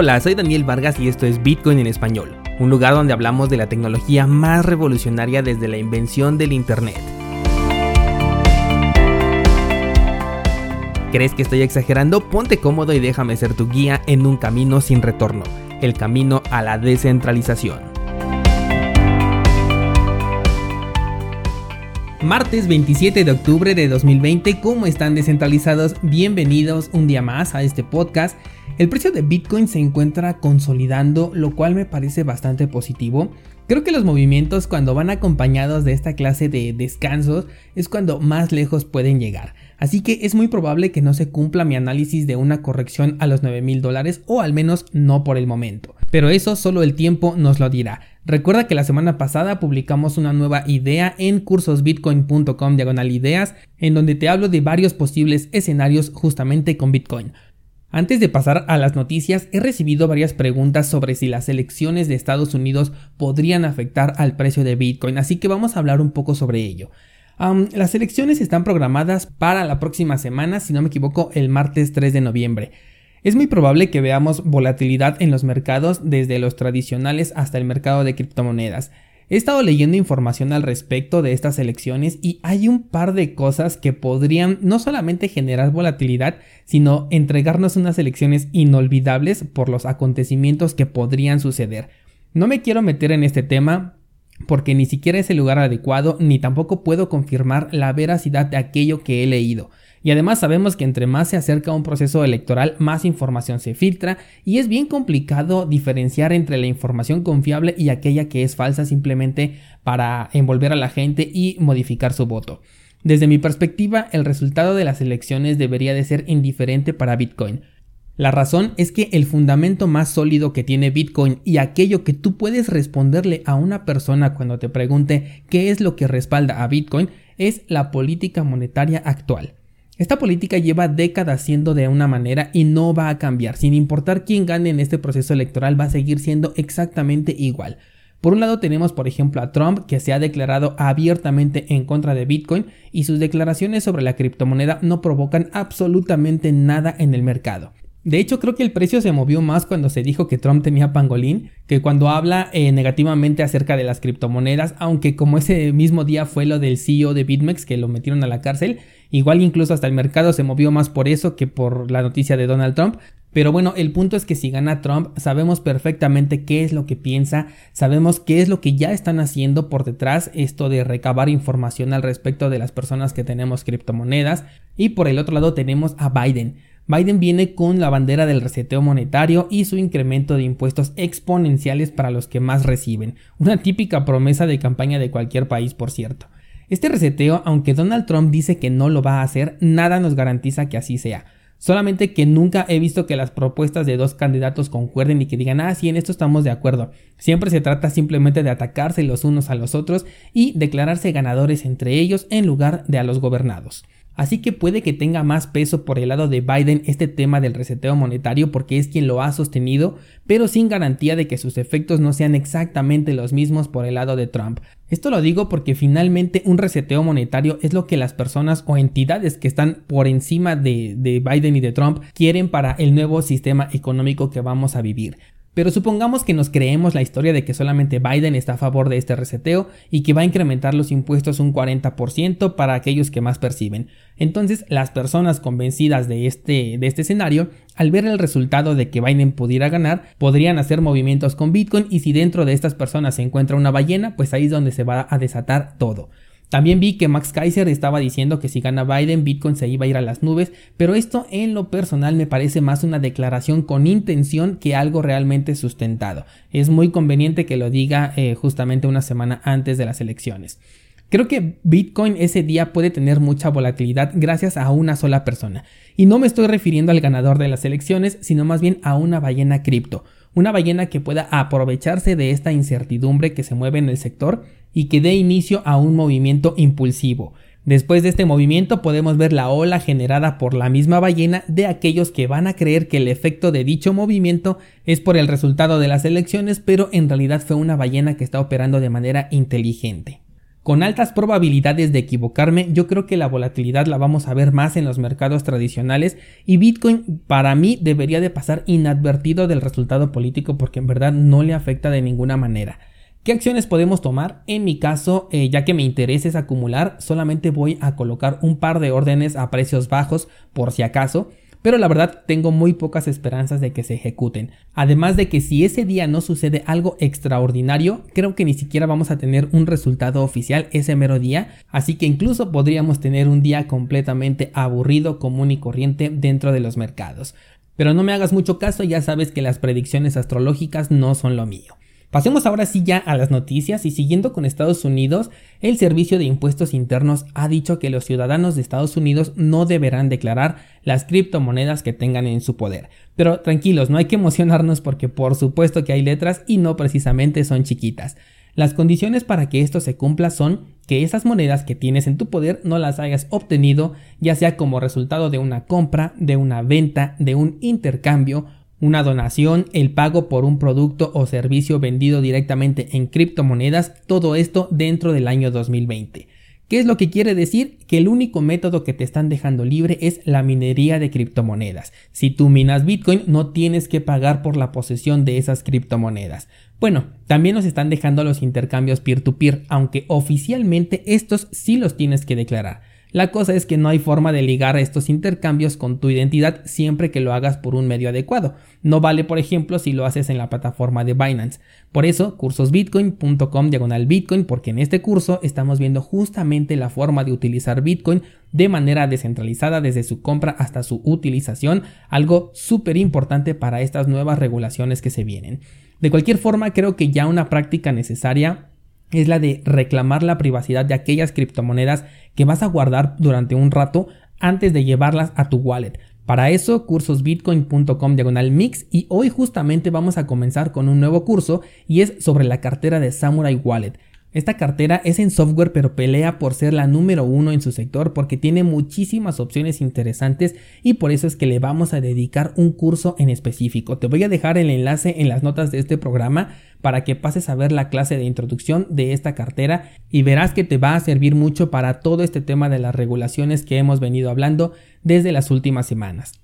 Hola, soy Daniel Vargas y esto es Bitcoin en español, un lugar donde hablamos de la tecnología más revolucionaria desde la invención del Internet. ¿Crees que estoy exagerando? Ponte cómodo y déjame ser tu guía en un camino sin retorno, el camino a la descentralización. Martes 27 de octubre de 2020, ¿cómo están descentralizados? Bienvenidos un día más a este podcast el precio de Bitcoin se encuentra consolidando, lo cual me parece bastante positivo. Creo que los movimientos cuando van acompañados de esta clase de descansos es cuando más lejos pueden llegar. Así que es muy probable que no se cumpla mi análisis de una corrección a los 9 mil dólares o al menos no por el momento. Pero eso solo el tiempo nos lo dirá. Recuerda que la semana pasada publicamos una nueva idea en cursosbitcoin.com diagonal ideas en donde te hablo de varios posibles escenarios justamente con Bitcoin. Antes de pasar a las noticias, he recibido varias preguntas sobre si las elecciones de Estados Unidos podrían afectar al precio de Bitcoin, así que vamos a hablar un poco sobre ello. las elecciones están programadas para la próxima semana, si no me equivoco, el martes 3 de noviembre. Es muy probable que veamos volatilidad en los mercados desde los tradicionales hasta el mercado de criptomonedas. He estado leyendo información al respecto de estas elecciones y hay un par de cosas que podrían no solamente generar volatilidad, sino entregarnos unas elecciones inolvidables por los acontecimientos que podrían suceder. No me quiero meter en este tema porque ni siquiera es el lugar adecuado ni tampoco puedo confirmar la veracidad de aquello que he leído. Y además sabemos que entre más se acerca un proceso electoral, más información se filtra y es bien complicado diferenciar entre la información confiable y aquella que es falsa simplemente para envolver a la gente y modificar su voto. Desde mi perspectiva, el resultado de las elecciones debería de ser indiferente para Bitcoin. La razón es que el fundamento más sólido que tiene Bitcoin y aquello que tú puedes responderle a una persona cuando te pregunte qué es lo que respalda a Bitcoin es la política monetaria actual. Esta política lleva décadas siendo de una manera y no va a cambiar. Sin importar quién gane en este proceso electoral va a seguir siendo exactamente igual. Por un lado tenemos por ejemplo a Trump que se ha declarado abiertamente en contra de Bitcoin y sus declaraciones sobre la criptomoneda no provocan absolutamente nada en el mercado. De hecho, creo que el precio se movió más cuando se dijo que Trump tenía pangolín que cuando habla eh, negativamente acerca de las criptomonedas, aunque como ese mismo día fue lo del CEO de BitMEX que lo metieron a la cárcel, igual incluso hasta el mercado se movió más por eso que por la noticia de Donald Trump. Pero bueno, el punto es que si gana Trump, sabemos perfectamente qué es lo que piensa, sabemos qué es lo que ya están haciendo por detrás, esto de recabar información al respecto de las personas que tenemos criptomonedas, y por el otro lado tenemos a Biden. Biden viene con la bandera del reseteo monetario y su incremento de impuestos exponenciales para los que más reciben, una típica promesa de campaña de cualquier país por cierto. Este reseteo, aunque Donald Trump dice que no lo va a hacer, nada nos garantiza que así sea. Solamente que nunca he visto que las propuestas de dos candidatos concuerden y que digan, ah, sí, en esto estamos de acuerdo. Siempre se trata simplemente de atacarse los unos a los otros y declararse ganadores entre ellos en lugar de a los gobernados. Así que puede que tenga más peso por el lado de Biden este tema del reseteo monetario porque es quien lo ha sostenido, pero sin garantía de que sus efectos no sean exactamente los mismos por el lado de Trump. Esto lo digo porque finalmente un reseteo monetario es lo que las personas o entidades que están por encima de, de Biden y de Trump quieren para el nuevo sistema económico que vamos a vivir. Pero supongamos que nos creemos la historia de que solamente Biden está a favor de este reseteo y que va a incrementar los impuestos un 40% para aquellos que más perciben. Entonces, las personas convencidas de este, de este escenario, al ver el resultado de que Biden pudiera ganar, podrían hacer movimientos con Bitcoin y si dentro de estas personas se encuentra una ballena, pues ahí es donde se va a desatar todo. También vi que Max Kaiser estaba diciendo que si gana Biden, Bitcoin se iba a ir a las nubes, pero esto en lo personal me parece más una declaración con intención que algo realmente sustentado. Es muy conveniente que lo diga eh, justamente una semana antes de las elecciones. Creo que Bitcoin ese día puede tener mucha volatilidad gracias a una sola persona. Y no me estoy refiriendo al ganador de las elecciones, sino más bien a una ballena cripto. Una ballena que pueda aprovecharse de esta incertidumbre que se mueve en el sector y que dé inicio a un movimiento impulsivo. Después de este movimiento podemos ver la ola generada por la misma ballena de aquellos que van a creer que el efecto de dicho movimiento es por el resultado de las elecciones, pero en realidad fue una ballena que está operando de manera inteligente. Con altas probabilidades de equivocarme, yo creo que la volatilidad la vamos a ver más en los mercados tradicionales y Bitcoin para mí debería de pasar inadvertido del resultado político porque en verdad no le afecta de ninguna manera. ¿Qué acciones podemos tomar? En mi caso, eh, ya que me interesa es acumular, solamente voy a colocar un par de órdenes a precios bajos por si acaso pero la verdad tengo muy pocas esperanzas de que se ejecuten. Además de que si ese día no sucede algo extraordinario, creo que ni siquiera vamos a tener un resultado oficial ese mero día, así que incluso podríamos tener un día completamente aburrido, común y corriente dentro de los mercados. Pero no me hagas mucho caso, ya sabes que las predicciones astrológicas no son lo mío. Pasemos ahora sí ya a las noticias y siguiendo con Estados Unidos, el Servicio de Impuestos Internos ha dicho que los ciudadanos de Estados Unidos no deberán declarar las criptomonedas que tengan en su poder. Pero tranquilos, no hay que emocionarnos porque por supuesto que hay letras y no precisamente son chiquitas. Las condiciones para que esto se cumpla son que esas monedas que tienes en tu poder no las hayas obtenido ya sea como resultado de una compra, de una venta, de un intercambio una donación, el pago por un producto o servicio vendido directamente en criptomonedas, todo esto dentro del año 2020. ¿Qué es lo que quiere decir? Que el único método que te están dejando libre es la minería de criptomonedas. Si tú minas Bitcoin no tienes que pagar por la posesión de esas criptomonedas. Bueno, también nos están dejando los intercambios peer-to-peer, -peer, aunque oficialmente estos sí los tienes que declarar. La cosa es que no hay forma de ligar estos intercambios con tu identidad siempre que lo hagas por un medio adecuado. No vale, por ejemplo, si lo haces en la plataforma de Binance. Por eso, cursosbitcoin.com diagonal Bitcoin, porque en este curso estamos viendo justamente la forma de utilizar Bitcoin de manera descentralizada desde su compra hasta su utilización, algo súper importante para estas nuevas regulaciones que se vienen. De cualquier forma, creo que ya una práctica necesaria es la de reclamar la privacidad de aquellas criptomonedas que vas a guardar durante un rato antes de llevarlas a tu wallet. Para eso, cursosbitcoin.com diagonal mix y hoy justamente vamos a comenzar con un nuevo curso y es sobre la cartera de Samurai Wallet. Esta cartera es en software pero pelea por ser la número uno en su sector porque tiene muchísimas opciones interesantes y por eso es que le vamos a dedicar un curso en específico. Te voy a dejar el enlace en las notas de este programa para que pases a ver la clase de introducción de esta cartera y verás que te va a servir mucho para todo este tema de las regulaciones que hemos venido hablando desde las últimas semanas.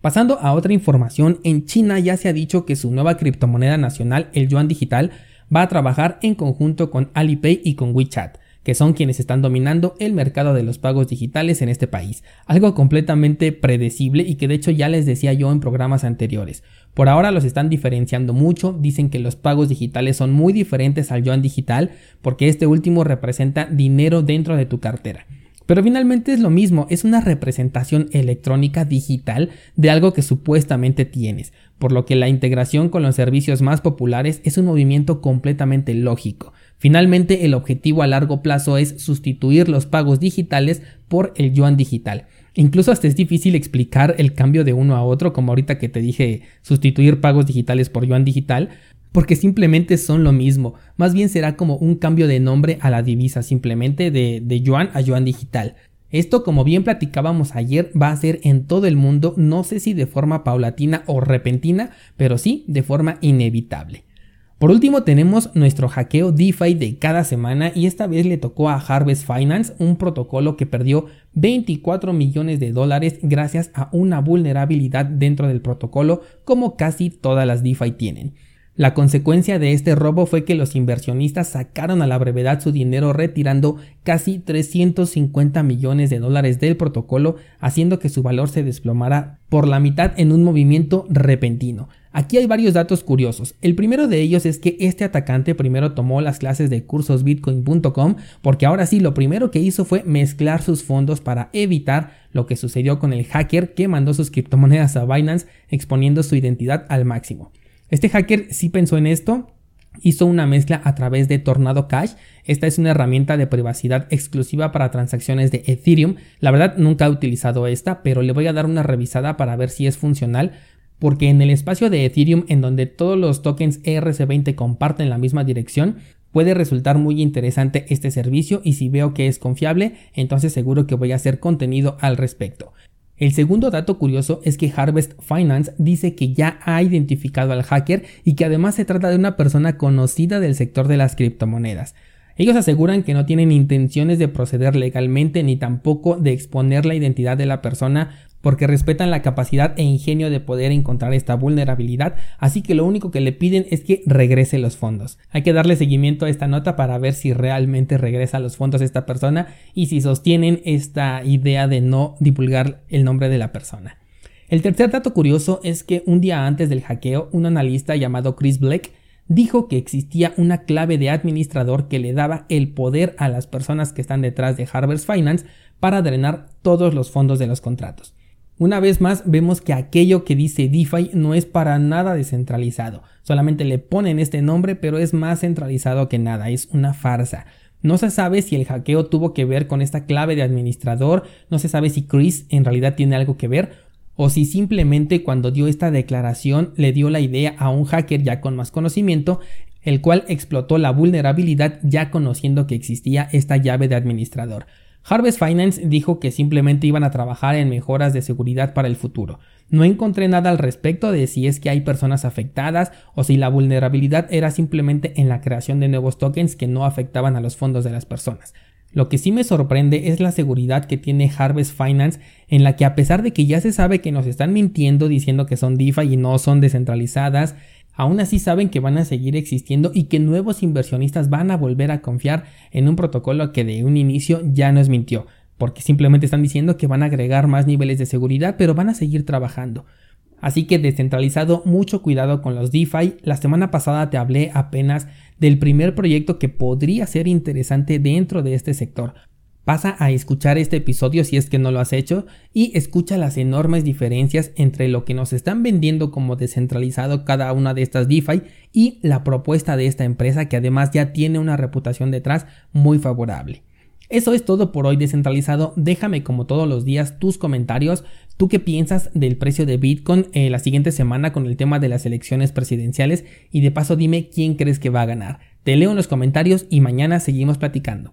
Pasando a otra información, en China ya se ha dicho que su nueva criptomoneda nacional, el yuan digital, va a trabajar en conjunto con Alipay y con WeChat, que son quienes están dominando el mercado de los pagos digitales en este país, algo completamente predecible y que de hecho ya les decía yo en programas anteriores. Por ahora los están diferenciando mucho, dicen que los pagos digitales son muy diferentes al yuan digital porque este último representa dinero dentro de tu cartera. Pero finalmente es lo mismo, es una representación electrónica digital de algo que supuestamente tienes, por lo que la integración con los servicios más populares es un movimiento completamente lógico. Finalmente el objetivo a largo plazo es sustituir los pagos digitales por el yuan digital. Incluso hasta es difícil explicar el cambio de uno a otro, como ahorita que te dije sustituir pagos digitales por yuan digital, porque simplemente son lo mismo. Más bien será como un cambio de nombre a la divisa, simplemente de, de yuan a yuan digital. Esto, como bien platicábamos ayer, va a ser en todo el mundo, no sé si de forma paulatina o repentina, pero sí de forma inevitable. Por último tenemos nuestro hackeo DeFi de cada semana y esta vez le tocó a Harvest Finance, un protocolo que perdió 24 millones de dólares gracias a una vulnerabilidad dentro del protocolo como casi todas las DeFi tienen. La consecuencia de este robo fue que los inversionistas sacaron a la brevedad su dinero retirando casi 350 millones de dólares del protocolo, haciendo que su valor se desplomara por la mitad en un movimiento repentino. Aquí hay varios datos curiosos. El primero de ellos es que este atacante primero tomó las clases de cursosbitcoin.com porque ahora sí lo primero que hizo fue mezclar sus fondos para evitar lo que sucedió con el hacker que mandó sus criptomonedas a Binance exponiendo su identidad al máximo. Este hacker sí pensó en esto, hizo una mezcla a través de Tornado Cash. Esta es una herramienta de privacidad exclusiva para transacciones de Ethereum. La verdad nunca he utilizado esta, pero le voy a dar una revisada para ver si es funcional. Porque en el espacio de Ethereum, en donde todos los tokens ERC20 comparten la misma dirección, puede resultar muy interesante este servicio y si veo que es confiable, entonces seguro que voy a hacer contenido al respecto. El segundo dato curioso es que Harvest Finance dice que ya ha identificado al hacker y que además se trata de una persona conocida del sector de las criptomonedas. Ellos aseguran que no tienen intenciones de proceder legalmente ni tampoco de exponer la identidad de la persona porque respetan la capacidad e ingenio de poder encontrar esta vulnerabilidad, así que lo único que le piden es que regrese los fondos. Hay que darle seguimiento a esta nota para ver si realmente regresa los fondos esta persona y si sostienen esta idea de no divulgar el nombre de la persona. El tercer dato curioso es que un día antes del hackeo, un analista llamado Chris Black dijo que existía una clave de administrador que le daba el poder a las personas que están detrás de Harvest Finance para drenar todos los fondos de los contratos. Una vez más vemos que aquello que dice DeFi no es para nada descentralizado, solamente le ponen este nombre pero es más centralizado que nada, es una farsa. No se sabe si el hackeo tuvo que ver con esta clave de administrador, no se sabe si Chris en realidad tiene algo que ver o si simplemente cuando dio esta declaración le dio la idea a un hacker ya con más conocimiento, el cual explotó la vulnerabilidad ya conociendo que existía esta llave de administrador. Harvest Finance dijo que simplemente iban a trabajar en mejoras de seguridad para el futuro. No encontré nada al respecto de si es que hay personas afectadas o si la vulnerabilidad era simplemente en la creación de nuevos tokens que no afectaban a los fondos de las personas. Lo que sí me sorprende es la seguridad que tiene Harvest Finance en la que a pesar de que ya se sabe que nos están mintiendo diciendo que son DeFi y no son descentralizadas, aún así saben que van a seguir existiendo y que nuevos inversionistas van a volver a confiar en un protocolo que de un inicio ya nos mintió, porque simplemente están diciendo que van a agregar más niveles de seguridad, pero van a seguir trabajando. Así que descentralizado, mucho cuidado con los DeFi. La semana pasada te hablé apenas del primer proyecto que podría ser interesante dentro de este sector. Pasa a escuchar este episodio si es que no lo has hecho y escucha las enormes diferencias entre lo que nos están vendiendo como descentralizado cada una de estas DeFi y la propuesta de esta empresa que además ya tiene una reputación detrás muy favorable. Eso es todo por hoy descentralizado. Déjame como todos los días tus comentarios. ¿Tú qué piensas del precio de Bitcoin eh, la siguiente semana con el tema de las elecciones presidenciales? Y de paso dime quién crees que va a ganar. Te leo en los comentarios y mañana seguimos platicando.